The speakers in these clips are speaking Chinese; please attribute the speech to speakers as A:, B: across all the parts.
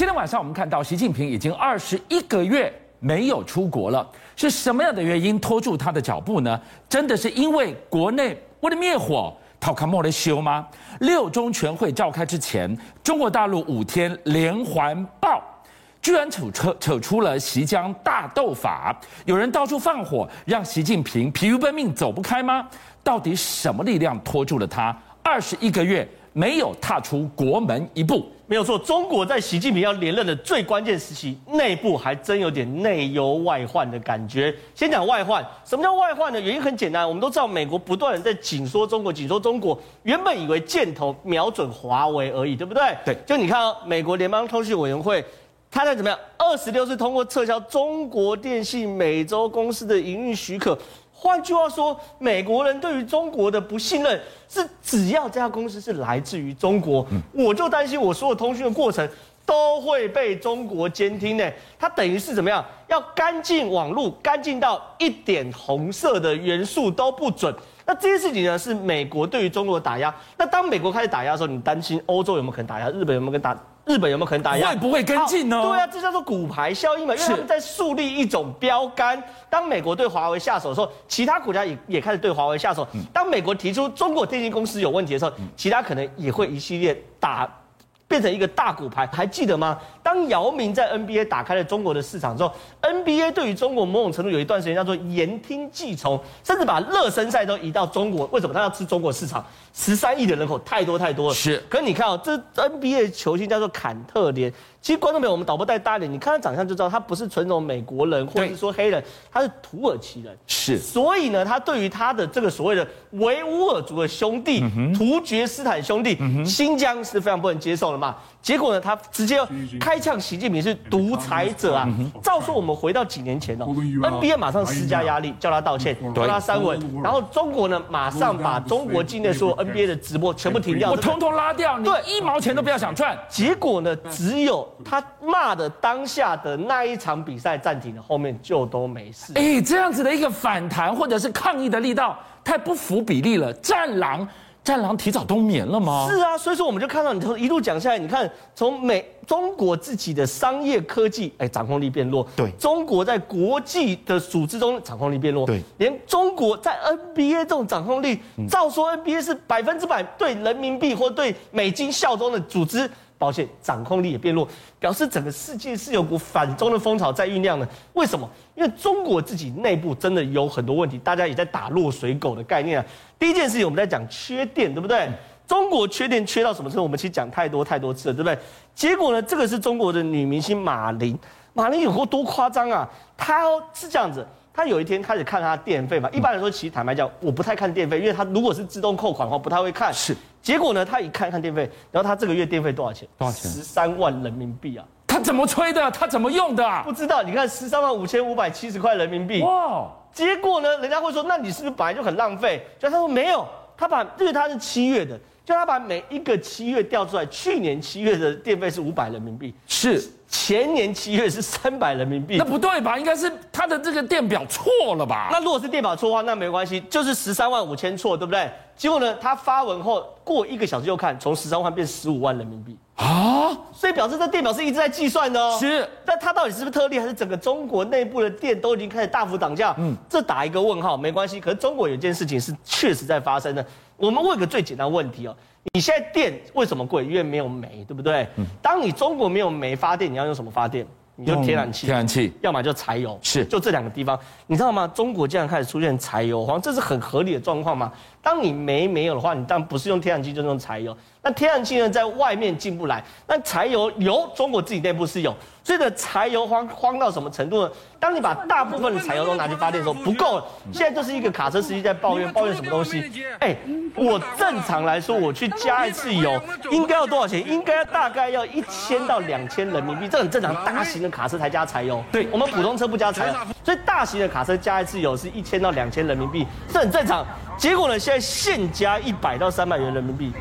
A: 今天晚上我们看到习近平已经二十一个月没有出国了，是什么样的原因拖住他的脚步呢？真的是因为国内为了灭火，讨卡莫的修吗？六中全会召开之前，中国大陆五天连环爆，居然扯扯扯出了习江大斗法，有人到处放火，让习近平疲于奔命走不开吗？到底什么力量拖住了他二十一个月？没有踏出国门一步，
B: 没有错。中国在习近平要连任的最关键时期，内部还真有点内忧外患的感觉。先讲外患，什么叫外患呢？原因很简单，我们都知道，美国不断的在紧缩中国，紧缩中国。原本以为箭头瞄准华为而已，对不对？
A: 对。
B: 就你看哦，美国联邦通讯委员会，他在怎么样？二十六次通过撤销中国电信美洲公司的营运许可。换句话说，美国人对于中国的不信任是只要这家公司是来自于中国，我就担心我所有通讯的过程都会被中国监听呢。它等于是怎么样？要干净网络，干净到一点红色的元素都不准。那这些事情呢，是美国对于中国的打压。那当美国开始打压的时候，你担心欧洲有没有可能打压？日本有没有可能打？日本有没有可能打压？
A: 会不会跟进呢？
B: 对啊，这叫做骨牌效应嘛，因为他们在树立一种标杆。当美国对华为下手的时候，其他国家也也开始对华为下手。当美国提出中国电信公司有问题的时候，其他可能也会一系列打。变成一个大骨牌，还记得吗？当姚明在 NBA 打开了中国的市场之后，NBA 对于中国某种程度有一段时间叫做言听计从，甚至把热身赛都移到中国。为什么？他要吃中国市场，十三亿的人口太多太多了。
A: 是。
B: 可是你看哦，这 NBA 球星叫做坎特连。其实观众朋友，我们导播带大一点，你看他长相就知道，他不是纯种美国人，或者是说黑人，他是土耳其人。
A: 是，
B: 所以呢，他对于他的这个所谓的维吾尔族的兄弟、突厥斯坦兄弟、新疆是非常不能接受的嘛。结果呢，他直接开呛习近平是独裁者啊！照说我们回到几年前哦，NBA 马上施加压力，叫他道歉，叫他删文，然后中国呢，马上把中国境内所有 NBA 的直播全部停掉，
A: 我通通拉掉，你一毛钱都不要想赚。
B: 结果呢，只有他骂的当下的那一场比赛暂停了，后面就都没事。
A: 哎，这样子的一个反弹或者是抗议的力道太不符比例了，战狼。战狼提早冬眠了吗？是
B: 啊，所以说我们就看到你从一路讲下来，你看从美中国自己的商业科技，哎，掌控力变弱。
A: 对，
B: 中国在国际的组织中掌控力变弱。
A: 对，
B: 连中国在 NBA 这种掌控力，照说 NBA 是百分之百对人民币或对美金效忠的组织。抱歉，掌控力也变弱，表示整个世界是有股反中的风潮在酝酿的。为什么？因为中国自己内部真的有很多问题，大家也在打落水狗的概念啊。第一件事情，我们在讲缺电，对不对？中国缺电缺到什么程度？我们其实讲太多太多次了，对不对？结果呢，这个是中国的女明星马琳，马琳有过多夸张啊？她是这样子。他有一天开始看他电费嘛，一般来说，其实坦白讲，我不太看电费，因为他如果是自动扣款的话，不太会看。
A: 是，
B: 结果呢，他一看看电费，然后他这个月电费多少钱？
A: 多少钱？
B: 十三万人民币啊！
A: 他怎么吹的？他怎么用的啊？
B: 不知道。你看十三万五千五百七十块人民币。哇！结果呢，人家会说，那你是不是本来就很浪费？就他说没有，他把因为他是七月的，就他把每一个七月调出来，去年七月的电费是五百人民币。
A: 是。
B: 前年七月是三百人民币，
A: 那不对吧？应该是他的这个电表错了吧？
B: 那如果是电表错的话，那没关系，就是十三万五千错，对不对？结果呢，他发文后过一个小时又看，从十三万变十五万人民币啊！所以表示这电表是一直在计算的哦。
A: 是，
B: 但它到底是不是特例，还是整个中国内部的电都已经开始大幅涨价？嗯，这打一个问号，没关系。可是中国有件事情是确实在发生的。我们问个最简单问题哦。你现在电为什么贵？因为没有煤，对不对？嗯。当你中国没有煤发电，你要用什么发电？你就天然气。
A: 天然气，
B: 要么就柴油。
A: 是，
B: 就这两个地方。你知道吗？中国竟然开始出现柴油荒，这是很合理的状况吗？当你煤没有的话，你当然不是用天然气，就用柴油。那天然气呢，在外面进不来，那柴油油中国自己内部是有。所以的柴油荒荒到什么程度呢？当你把大部分的柴油都拿去发电的时候，不够了。现在就是一个卡车司机在抱怨，抱怨什么东西？哎，我正常来说，我去加一次油，应该要多少钱？应该大概要一千到两千人民币，这很正常。大型的卡车才加柴油，对我们普通车不加柴油，所以大型的卡车加一次油是一千到两千人民币，这很正常。结果呢，现在现加一百到三百元人民币，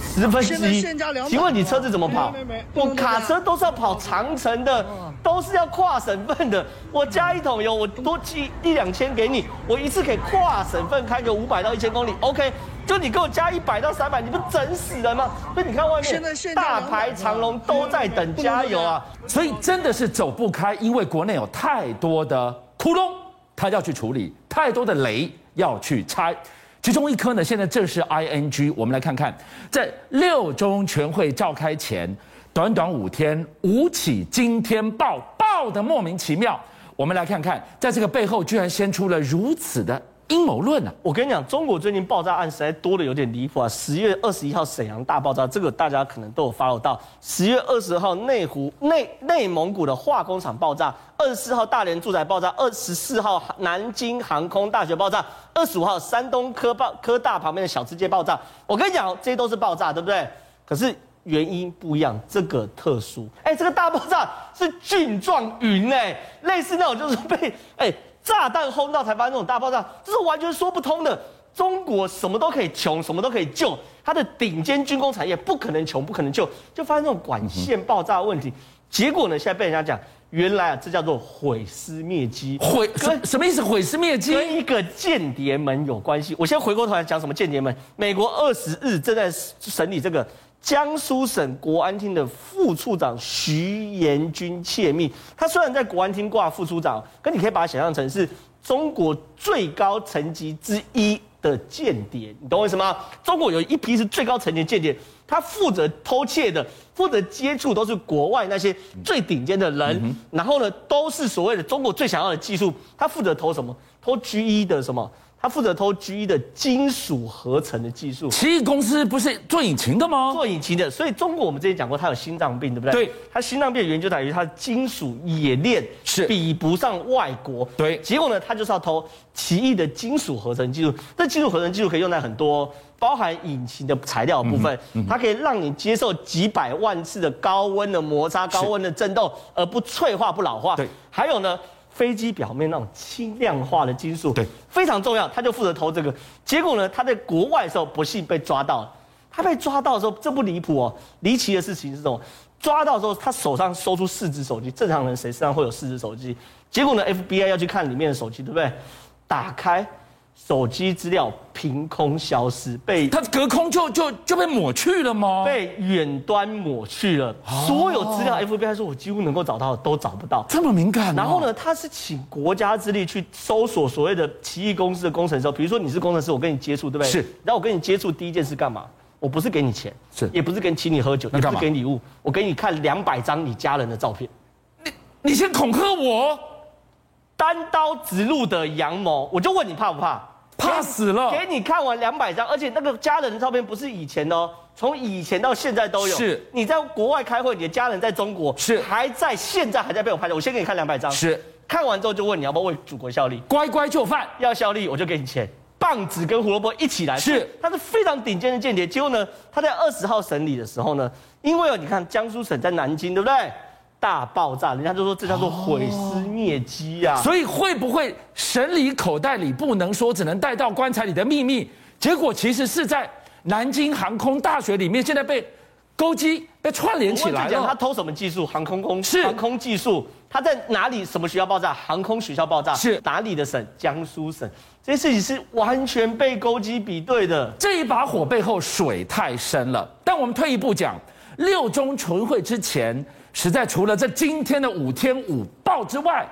B: 十分之一。请问你车子怎么跑？我卡车都是要跑长城的，都是要跨省份的。我加一桶油，我多寄一两千给你，我一次可以跨省份开个五百到一千公里。OK，就你给我加一百到三百，你不整死人吗？所以你看外面大排长龙都在等加油啊！
A: 所以真的是走不开，因为国内有太多的窟窿，他要去处理太多的雷。要去拆，其中一颗呢，现在正是 ING。我们来看看，在六中全会召开前，短短五天，五起惊天爆爆的莫名其妙。我们来看看，在这个背后，居然掀出了如此的。阴谋论啊！
B: 我跟你讲，中国最近爆炸案实在多的有点离谱啊！十月二十一号沈阳大爆炸，这个大家可能都有 follow 到。十月二十号内湖内内蒙古的化工厂爆炸，二十四号大连住宅爆炸，二十四号南京航空大学爆炸，二十五号山东科爆科大旁边的小吃街爆炸。我跟你讲，这些都是爆炸，对不对？可是原因不一样，这个特殊。哎，这个大爆炸是菌状云哎，类似那种就是被哎。炸弹轰到才发生这种大爆炸，这是完全说不通的。中国什么都可以穷，什么都可以救，它的顶尖军工产业不可能穷，不可能救，就发生这种管线爆炸的问题。结果呢，现在被人家讲，原来啊，这叫做毁尸灭迹。
A: 毁什什么意思？毁尸灭迹
B: 跟一个间谍门有关系。我先回过头来讲什么间谍门。美国二十日正在审理这个。江苏省国安厅的副处长徐延军窃密，他虽然在国安厅挂副处长，可你可以把它想象成是中国最高层级之一的间谍，你懂我意思吗？中国有一批是最高层级的间谍，他负责偷窃的，负责接触都是国外那些最顶尖的人，嗯、然后呢，都是所谓的中国最想要的技术，他负责偷什么？偷 G 一的什么？他负责偷 G1 的金属合成的技术。
A: 奇异公司不是做引擎的吗？
B: 做引擎的，所以中国我们之前讲过，他有心脏病，对不对？
A: 对。
B: 他心脏病的原因就在于他的金属冶炼是比不上外国。
A: 对。
B: 结果呢，他就是要偷奇异的金属合成技术。这金属合成技术可以用在很多包含引擎的材料的部分，嗯嗯、它可以让你接受几百万次的高温的摩擦、高温的震动，而不脆化、不老化。
A: 对。
B: 还有呢？飞机表面那种轻量化的金属，对，非常重要。他就负责偷这个，结果呢，他在国外的时候不幸被抓到了。他被抓到的时候，这不离谱哦，离奇的事情是什么？抓到的时候，他手上搜出四只手机。正常人谁身上会有四只手机？结果呢，FBI 要去看里面的手机，对不对？打开。手机资料凭空消失，被
A: 它隔空就就就被抹去了吗？
B: 被远端抹去了，哦、所有资料 FBI 说我几乎能够找到的都找不到，
A: 这么敏感、哦。
B: 然后呢，他是请国家之力去搜索所谓的奇异公司的工程师，比如说你是工程师，我跟你接触，对不对？
A: 是。
B: 然后我跟你接触第一件事干嘛？我不是给你钱，
A: 是，
B: 也不是跟请你喝酒，也不是给礼物，我给你看两百张你家人的照片。
A: 你你先恐吓我，
B: 单刀直入的阳谋，我就问你怕不怕？
A: 怕死了！
B: 给你看完两百张，而且那个家人的照片不是以前的哦，从以前到现在都有。
A: 是，
B: 你在国外开会，你的家人在中国，
A: 是
B: 还在现在还在被我拍的。我先给你看两百张，
A: 是
B: 看完之后就问你要不要为祖国效力，
A: 乖乖就范。
B: 要效力我就给你钱，棒子跟胡萝卜一起来。
A: 是，
B: 他是非常顶尖的间谍。结果呢，他在二十号审理的时候呢，因为你看江苏省在南京，对不对？大爆炸，人家就说这叫做毁尸灭迹呀。
A: 所以会不会审理口袋里不能说，只能带到棺材里的秘密？结果其实是在南京航空大学里面，现在被勾稽、被串联起来了。
B: 他偷什么技术？航空公司是航空技术。他在哪里？什么学校爆炸？航空学校爆炸
A: 是
B: 哪里的省？江苏省。这些事情是完全被勾稽比对的。
A: 这一把火背后水太深了。但我们退一步讲，六中全会之前。实在除了这今天的五天五报之外，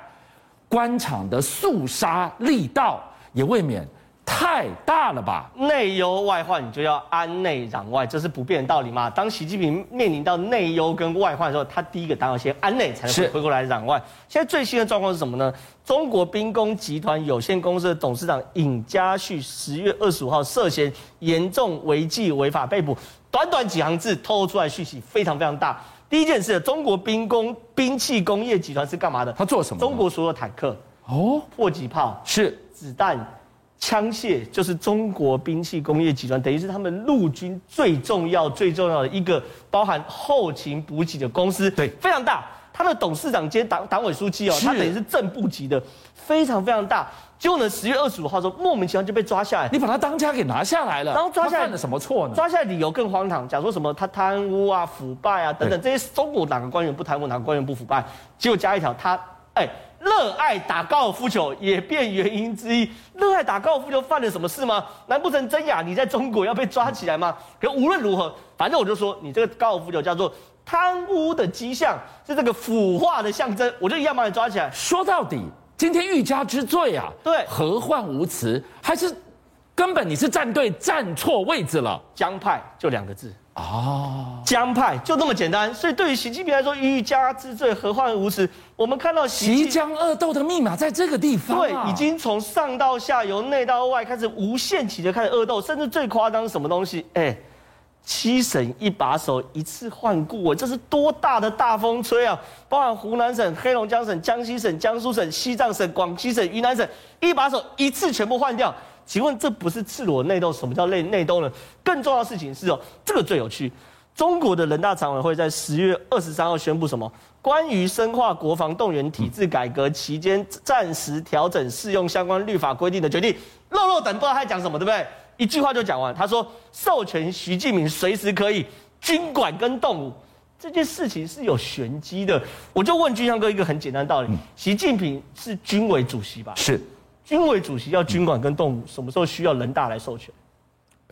A: 官场的肃杀力道也未免太大了吧？
B: 内忧外患，你就要安内攘外，这是不变的道理嘛。当习近平面临到内忧跟外患的时候，他第一个当然先安内，才能回过来攘外。现在最新的状况是什么呢？中国兵工集团有限公司的董事长尹家旭十月二十五号涉嫌严重违纪违法被捕，短短几行字透露出来讯息非常非常大。第一件事，中国兵工兵器工业集团是干嘛的？
A: 他做什么？
B: 中国所有坦克哦，迫击炮
A: 是
B: 子弹、枪械，就是中国兵器工业集团，等于是他们陆军最重要、最重要的一个包含后勤补给的公司。
A: 对，
B: 非常大。他的董事长兼党党委书记哦，他等于是正部级的，非常非常大。结果呢，十月二十五号的时候，莫名其妙就被抓下来。
A: 你把他当家给拿下来了，
B: 然后抓下来
A: 他犯了什么错呢？
B: 抓下来理由更荒唐，讲说什么他贪污啊、腐败啊等等，这些中国哪个官员不贪污，哪个官员不腐败？结果加一条，他哎。热爱打高尔夫球也变原因之一。热爱打高尔夫球犯了什么事吗？难不成真雅你在中国要被抓起来吗？可无论如何，反正我就说你这个高尔夫球叫做贪污的迹象，是这个腐化的象征，我就一样把你抓起来。
A: 说到底，今天欲加之罪啊，
B: 对，
A: 何患无辞？还是根本你是站对站错位置了？
B: 江派就两个字。
A: 哦，
B: 江派就那么简单，所以对于习近平来说，欲加之罪，何患无辞？我们看到
A: 习江恶斗的密码在这个地方，
B: 对，已经从上到下，由内到外开始无限期的开始恶斗，甚至最夸张是什么东西？哎，七省一把手，一次换过，这是多大的大风吹啊！包含湖南省、黑龙江省、江西省、江苏省、西藏省、广西省、云南省，一把手一次全部换掉。请问这不是赤裸内斗？什么叫内内斗呢？更重要的事情是哦，这个最有趣。中国的人大常委会在十月二十三号宣布什么？关于深化国防动员体制改革期间暂时调整适用相关律法规定的决定。肉肉等不知道他讲什么，对不对？一句话就讲完。他说授权习近平随时可以军管跟动武，这件事情是有玄机的。我就问军相哥一个很简单的道理：习近平是军委主席吧？
A: 是。
B: 军委主席要军管跟动武，什么时候需要人大来授权？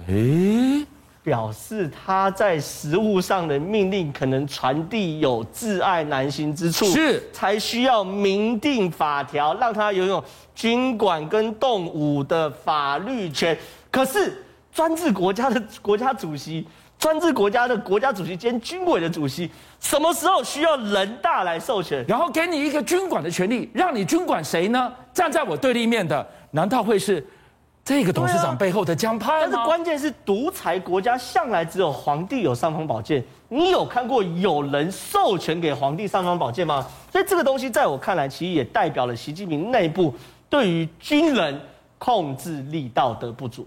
A: 诶，
B: 表示他在实务上的命令可能传递有挚爱难行之处，
A: 是
B: 才需要明定法条，让他拥有军管跟动武的法律权。可是专制国家的国家主席。专制国家的国家主席兼军委的主席，什么时候需要人大来授权？
A: 然后给你一个军管的权利，让你军管谁呢？站在我对立面的，难道会是这个董事长背后的江派吗？
B: 但是关键是，独裁国家向来只有皇帝有尚方宝剑。你有看过有人授权给皇帝尚方宝剑吗？所以这个东西在我看来，其实也代表了习近平内部对于军人控制力道的不足。